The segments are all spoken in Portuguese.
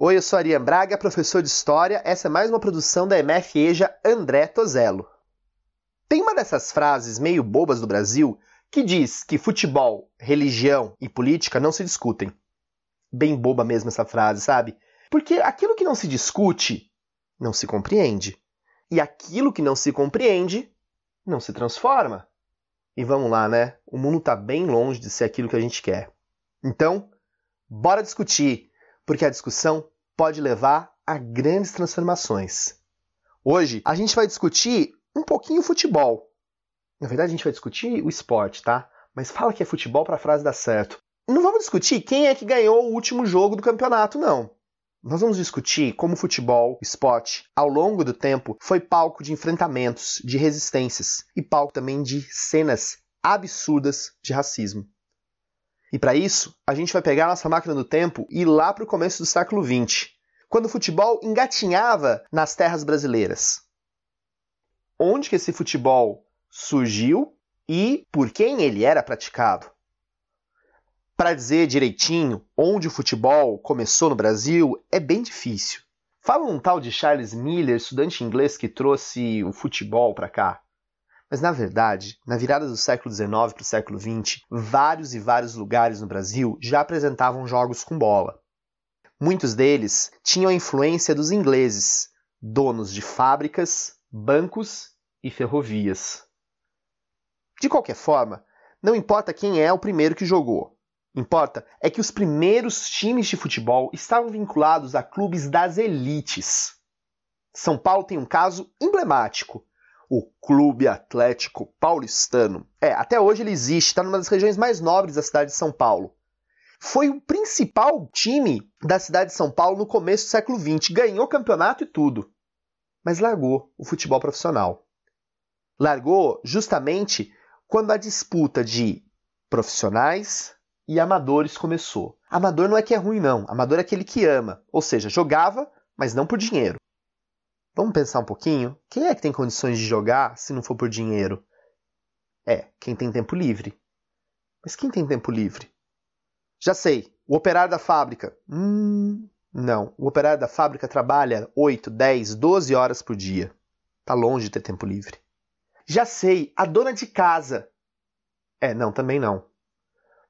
Oi, eu sou Ariane Braga, professor de História. Essa é mais uma produção da MF EJA André Tozello. Tem uma dessas frases meio bobas do Brasil que diz que futebol, religião e política não se discutem. Bem boba mesmo essa frase, sabe? Porque aquilo que não se discute não se compreende. E aquilo que não se compreende não se transforma. E vamos lá, né? O mundo está bem longe de ser aquilo que a gente quer. Então, bora discutir, porque a discussão pode levar a grandes transformações. Hoje a gente vai discutir um pouquinho futebol. Na verdade, a gente vai discutir o esporte, tá? Mas fala que é futebol para a frase dar certo. Não vamos discutir quem é que ganhou o último jogo do campeonato, não. Nós vamos discutir como o futebol, esporte, ao longo do tempo, foi palco de enfrentamentos, de resistências e palco também de cenas absurdas de racismo. E para isso, a gente vai pegar nossa máquina do tempo e ir lá para o começo do século XX, quando o futebol engatinhava nas terras brasileiras. Onde que esse futebol surgiu e por quem ele era praticado? Para dizer direitinho onde o futebol começou no Brasil é bem difícil. Fala um tal de Charles Miller, estudante inglês que trouxe o futebol para cá. Mas na verdade, na virada do século XIX para o século XX, vários e vários lugares no Brasil já apresentavam jogos com bola. Muitos deles tinham a influência dos ingleses, donos de fábricas, bancos e ferrovias. De qualquer forma, não importa quem é o primeiro que jogou. Importa é que os primeiros times de futebol estavam vinculados a clubes das elites. São Paulo tem um caso emblemático o Clube Atlético Paulistano. É, até hoje ele existe, está numa das regiões mais nobres da cidade de São Paulo. Foi o principal time da cidade de São Paulo no começo do século XX, ganhou campeonato e tudo, mas largou o futebol profissional. Largou justamente quando a disputa de profissionais e amadores começou. Amador não é que é ruim, não. Amador é aquele que ama, ou seja, jogava, mas não por dinheiro. Vamos pensar um pouquinho? Quem é que tem condições de jogar se não for por dinheiro? É, quem tem tempo livre. Mas quem tem tempo livre? Já sei, o operário da fábrica. Hum, não. O operário da fábrica trabalha 8, 10, 12 horas por dia. Tá longe de ter tempo livre. Já sei, a dona de casa. É, não, também não.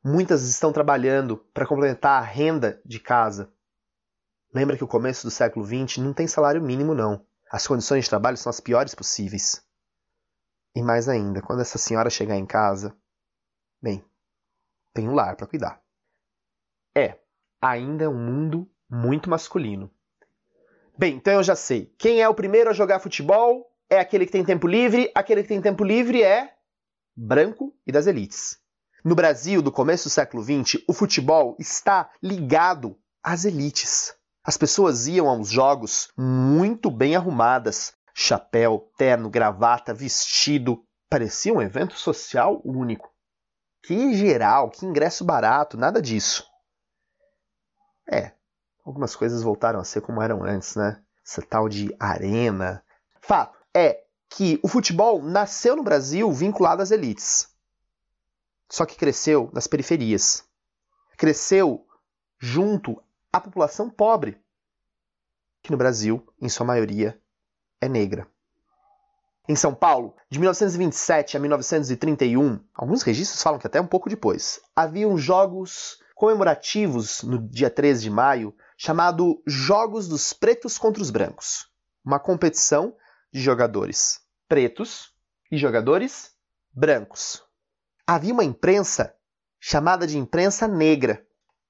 Muitas estão trabalhando para complementar a renda de casa. Lembra que o começo do século XX não tem salário mínimo, não. As condições de trabalho são as piores possíveis. E mais ainda, quando essa senhora chegar em casa, bem, tem um lar para cuidar. É, ainda é um mundo muito masculino. Bem, então eu já sei. Quem é o primeiro a jogar futebol é aquele que tem tempo livre. Aquele que tem tempo livre é branco e das elites. No Brasil, do começo do século XX, o futebol está ligado às elites. As pessoas iam aos jogos muito bem arrumadas, chapéu, terno, gravata, vestido. Parecia um evento social único. Que geral, que ingresso barato, nada disso. É, algumas coisas voltaram a ser como eram antes, né? Essa tal de arena. Fato é que o futebol nasceu no Brasil vinculado às elites. Só que cresceu nas periferias. Cresceu junto a população pobre, que no Brasil, em sua maioria, é negra. Em São Paulo, de 1927 a 1931, alguns registros falam que até um pouco depois, haviam jogos comemorativos no dia 13 de maio, chamado Jogos dos Pretos contra os Brancos. Uma competição de jogadores pretos e jogadores brancos. Havia uma imprensa chamada de imprensa negra,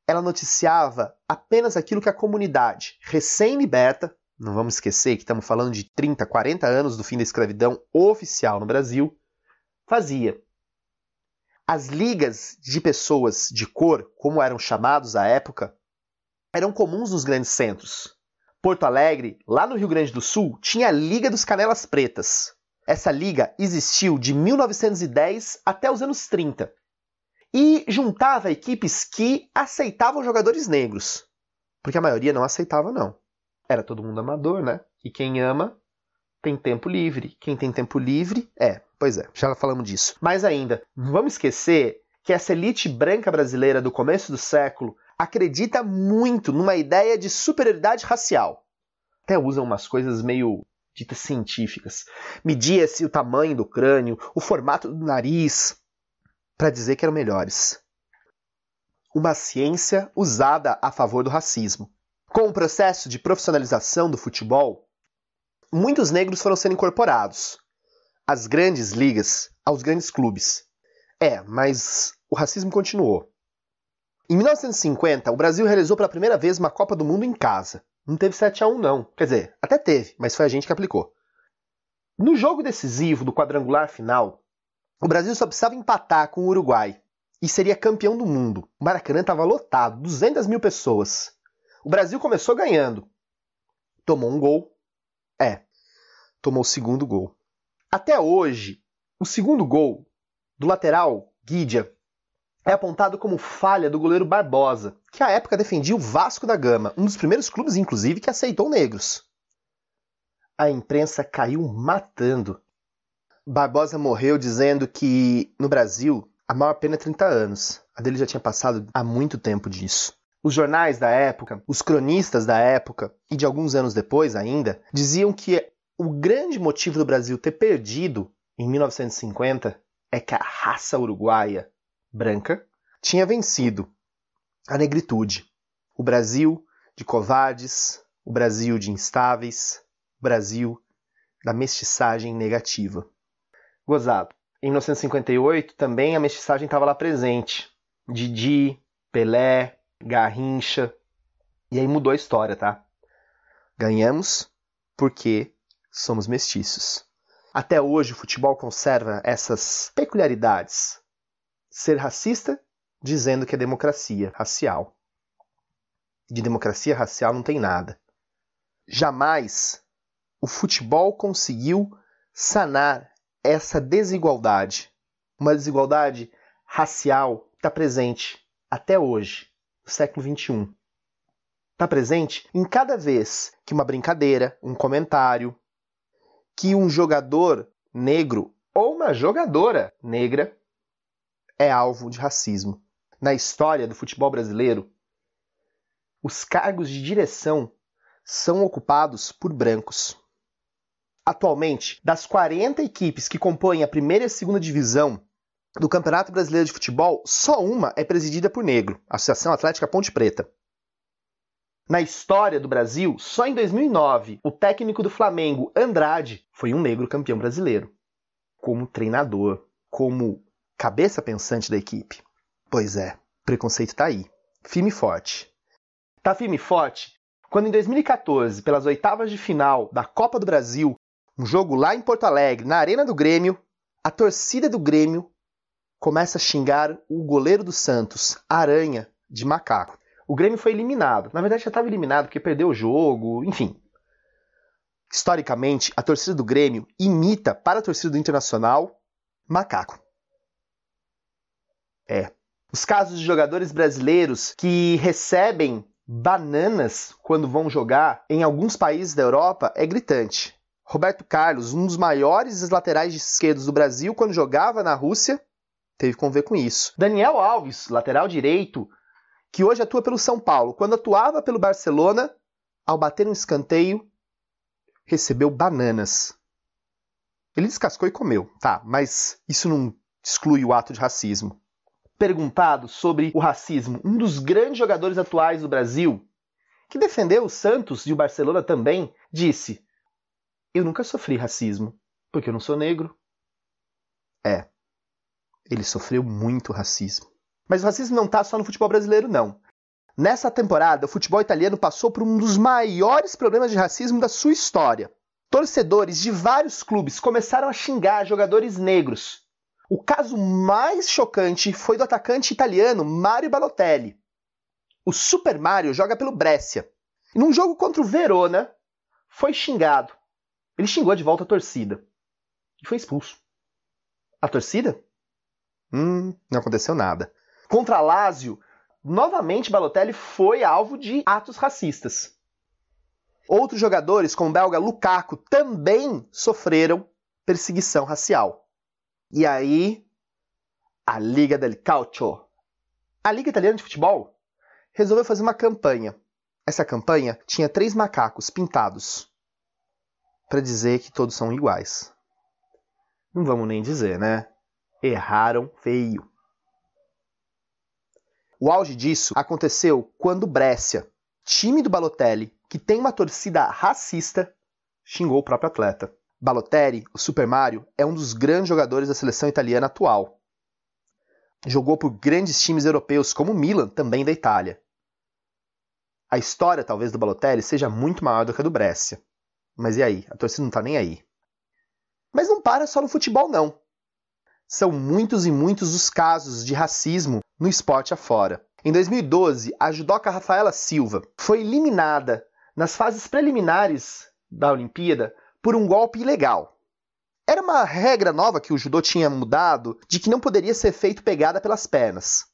ela noticiava apenas aquilo que a comunidade recém-liberta, não vamos esquecer que estamos falando de 30, 40 anos do fim da escravidão oficial no Brasil, fazia. As ligas de pessoas de cor, como eram chamados à época, eram comuns nos grandes centros. Porto Alegre, lá no Rio Grande do Sul, tinha a Liga dos Canelas Pretas. Essa liga existiu de 1910 até os anos 30 e juntava equipes que aceitavam jogadores negros. Porque a maioria não aceitava, não. Era todo mundo amador, né? E quem ama tem tempo livre. Quem tem tempo livre é. Pois é, já falamos disso. Mas ainda, vamos esquecer que essa elite branca brasileira do começo do século acredita muito numa ideia de superioridade racial. Até usam umas coisas meio ditas científicas. Media-se o tamanho do crânio, o formato do nariz, para dizer que eram melhores. Uma ciência usada a favor do racismo. Com o processo de profissionalização do futebol, muitos negros foram sendo incorporados às grandes ligas, aos grandes clubes. É, mas o racismo continuou. Em 1950, o Brasil realizou pela primeira vez uma Copa do Mundo em casa. Não teve 7 a 1 não. Quer dizer, até teve, mas foi a gente que aplicou. No jogo decisivo do quadrangular final, o Brasil só precisava empatar com o Uruguai e seria campeão do mundo. O Maracanã estava lotado, 200 mil pessoas. O Brasil começou ganhando. Tomou um gol. É, tomou o segundo gol. Até hoje, o segundo gol do lateral Guidia é apontado como falha do goleiro Barbosa, que à época defendia o Vasco da Gama, um dos primeiros clubes, inclusive, que aceitou negros. A imprensa caiu matando. Barbosa morreu dizendo que no Brasil a maior pena é 30 anos. A dele já tinha passado há muito tempo disso. Os jornais da época, os cronistas da época e de alguns anos depois ainda, diziam que o grande motivo do Brasil ter perdido em 1950 é que a raça uruguaia branca, tinha vencido a negritude. O Brasil de covardes, o Brasil de instáveis, o Brasil da mestiçagem negativa. Gozado. Em 1958 também a mestiçagem estava lá presente. Didi, Pelé, Garrincha. E aí mudou a história, tá? Ganhamos porque somos mestiços. Até hoje o futebol conserva essas peculiaridades, ser racista dizendo que é democracia racial. De democracia racial não tem nada. Jamais o futebol conseguiu sanar essa desigualdade. Uma desigualdade racial está presente até hoje, no século XXI. Está presente em cada vez que uma brincadeira, um comentário, que um jogador negro ou uma jogadora negra é alvo de racismo. Na história do futebol brasileiro, os cargos de direção são ocupados por brancos. Atualmente, das 40 equipes que compõem a primeira e a segunda divisão do Campeonato Brasileiro de Futebol, só uma é presidida por negro, a Associação Atlética Ponte Preta. Na história do Brasil, só em 2009, o técnico do Flamengo, Andrade, foi um negro campeão brasileiro. Como treinador, como cabeça pensante da equipe. Pois é, preconceito tá aí, firme e forte. Tá firme e forte quando em 2014, pelas oitavas de final da Copa do Brasil, um jogo lá em Porto Alegre, na Arena do Grêmio, a torcida do Grêmio começa a xingar o goleiro do Santos, Aranha, de macaco. O Grêmio foi eliminado. Na verdade, já estava eliminado porque perdeu o jogo, enfim. Historicamente, a torcida do Grêmio imita para a torcida do Internacional macaco. É. Os casos de jogadores brasileiros que recebem bananas quando vão jogar em alguns países da Europa é gritante. Roberto Carlos, um dos maiores laterais esquerdos do Brasil quando jogava na Rússia, teve que conviver com isso. Daniel Alves, lateral direito, que hoje atua pelo São Paulo, quando atuava pelo Barcelona, ao bater um escanteio, recebeu bananas. Ele descascou e comeu, tá, mas isso não exclui o ato de racismo perguntado sobre o racismo, um dos grandes jogadores atuais do Brasil, que defendeu o Santos e o Barcelona também, disse: Eu nunca sofri racismo, porque eu não sou negro. É, ele sofreu muito racismo. Mas o racismo não está só no futebol brasileiro, não. Nessa temporada, o futebol italiano passou por um dos maiores problemas de racismo da sua história. Torcedores de vários clubes começaram a xingar jogadores negros o caso mais chocante foi do atacante italiano Mario Balotelli. O Super Mario joga pelo Brescia. E num jogo contra o Verona, foi xingado. Ele xingou de volta a torcida. E foi expulso. A torcida? Hum, não aconteceu nada. Contra Lazio, novamente Balotelli foi alvo de atos racistas. Outros jogadores, como o belga Lukaku, também sofreram perseguição racial. E aí a Liga del Calcio. A Liga Italiana de Futebol resolveu fazer uma campanha. Essa campanha tinha três macacos pintados para dizer que todos são iguais. Não vamos nem dizer, né? Erraram feio. O auge disso aconteceu quando Brescia, time do Balotelli, que tem uma torcida racista, xingou o próprio atleta. Balotelli, o Super Mario, é um dos grandes jogadores da seleção italiana atual. Jogou por grandes times europeus como Milan, também da Itália. A história, talvez, do Balotelli seja muito maior do que a do Brescia. Mas e aí? A torcida não tá nem aí. Mas não para só no futebol, não. São muitos e muitos os casos de racismo no esporte afora. Em 2012, a judoca Rafaela Silva foi eliminada nas fases preliminares da Olimpíada por um golpe ilegal. Era uma regra nova que o judô tinha mudado de que não poderia ser feito pegada pelas pernas.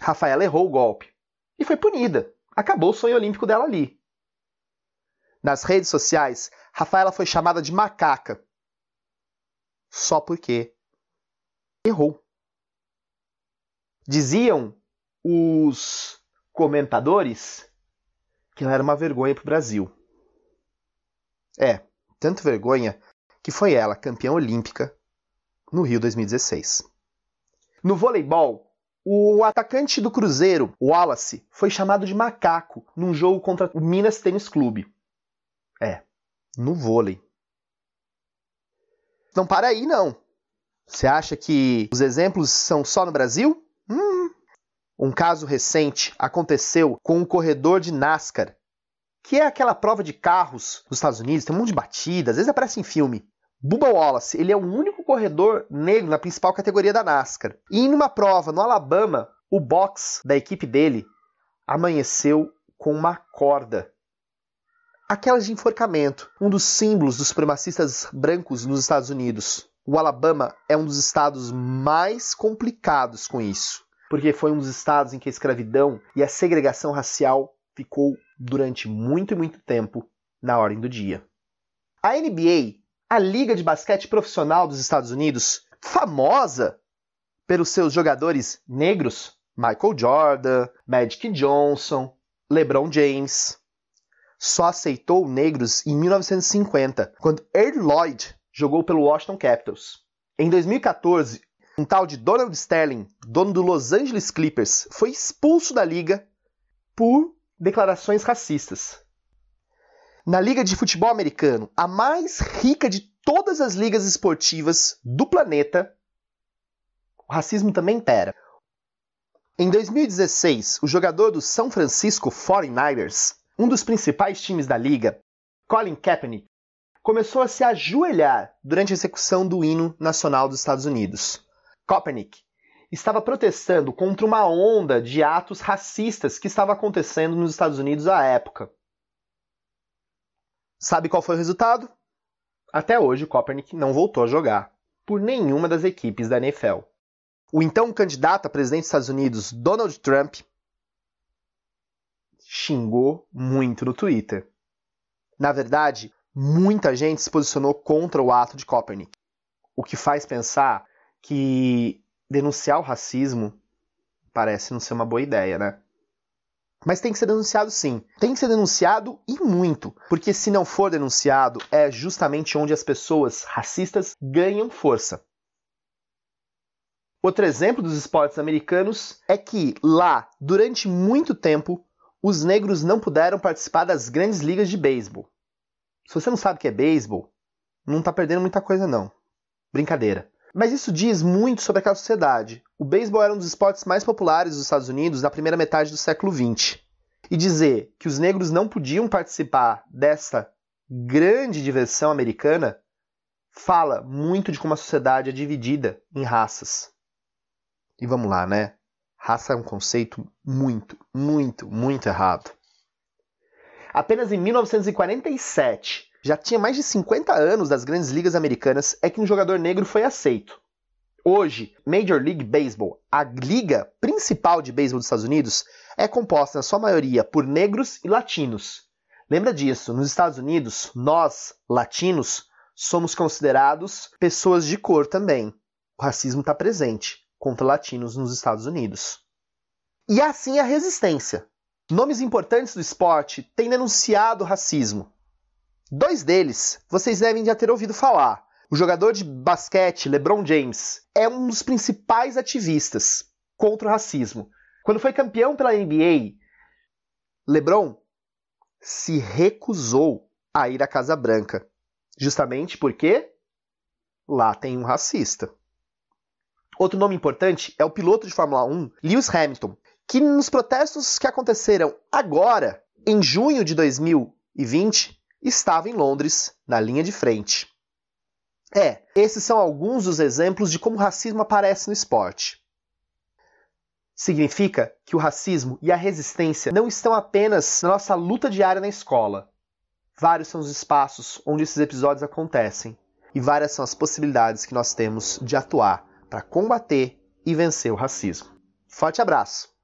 Rafaela errou o golpe e foi punida. Acabou o sonho olímpico dela ali. Nas redes sociais, Rafaela foi chamada de macaca só porque errou. Diziam os comentadores que ela era uma vergonha para o Brasil. É, tanto vergonha que foi ela campeã olímpica no Rio 2016. No voleibol, o atacante do Cruzeiro, Wallace, foi chamado de macaco num jogo contra o Minas Tênis Clube. É, no vôlei. Não para aí, não. Você acha que os exemplos são só no Brasil? Hum. Um caso recente aconteceu com um corredor de NASCAR, que é aquela prova de carros nos Estados Unidos, tem um monte de batidas, às vezes aparece em filme. Bubba Wallace, ele é o único corredor negro na principal categoria da NASCAR. E em uma prova no Alabama, o box da equipe dele amanheceu com uma corda aquelas de enforcamento, um dos símbolos dos supremacistas brancos nos Estados Unidos. O Alabama é um dos estados mais complicados com isso, porque foi um dos estados em que a escravidão e a segregação racial ficou durante muito e muito tempo na ordem do dia. A NBA, a liga de basquete profissional dos Estados Unidos, famosa pelos seus jogadores negros, Michael Jordan, Magic Johnson, LeBron James, só aceitou negros em 1950, quando Earl Lloyd jogou pelo Washington Capitals. Em 2014, um tal de Donald Sterling, dono do Los Angeles Clippers, foi expulso da liga por declarações racistas. Na Liga de Futebol Americano, a mais rica de todas as ligas esportivas do planeta, o racismo também impera. Em 2016, o jogador do São Francisco 49ers um dos principais times da liga, Colin Kaepernick, começou a se ajoelhar durante a execução do hino nacional dos Estados Unidos. Kaepernick estava protestando contra uma onda de atos racistas que estava acontecendo nos Estados Unidos à época. Sabe qual foi o resultado? Até hoje, Kaepernick não voltou a jogar por nenhuma das equipes da NFL. O então candidato a presidente dos Estados Unidos, Donald Trump, xingou muito no Twitter. Na verdade, muita gente se posicionou contra o ato de Copernic, o que faz pensar que denunciar o racismo parece não ser uma boa ideia, né? Mas tem que ser denunciado sim. Tem que ser denunciado e muito. Porque se não for denunciado, é justamente onde as pessoas racistas ganham força. Outro exemplo dos esportes americanos é que lá, durante muito tempo, os negros não puderam participar das grandes ligas de beisebol. Se você não sabe o que é beisebol, não está perdendo muita coisa não. Brincadeira. Mas isso diz muito sobre aquela sociedade. O beisebol era um dos esportes mais populares dos Estados Unidos na primeira metade do século XX. E dizer que os negros não podiam participar dessa grande diversão americana fala muito de como a sociedade é dividida em raças. E vamos lá, né? Raça é um conceito muito, muito, muito errado. Apenas em 1947, já tinha mais de 50 anos das grandes ligas americanas, é que um jogador negro foi aceito. Hoje, Major League Baseball, a liga principal de beisebol dos Estados Unidos, é composta na sua maioria por negros e latinos. Lembra disso, nos Estados Unidos, nós, latinos, somos considerados pessoas de cor também. o racismo está presente contra latinos nos Estados Unidos. E assim a resistência. Nomes importantes do esporte têm denunciado racismo. Dois deles vocês devem já ter ouvido falar. O jogador de basquete LeBron James é um dos principais ativistas contra o racismo. Quando foi campeão pela NBA, LeBron se recusou a ir à Casa Branca, justamente porque lá tem um racista. Outro nome importante é o piloto de Fórmula 1, Lewis Hamilton, que nos protestos que aconteceram agora, em junho de 2020, estava em Londres, na linha de frente. É, esses são alguns dos exemplos de como o racismo aparece no esporte. Significa que o racismo e a resistência não estão apenas na nossa luta diária na escola. Vários são os espaços onde esses episódios acontecem, e várias são as possibilidades que nós temos de atuar para combater e vencer o racismo. Forte abraço!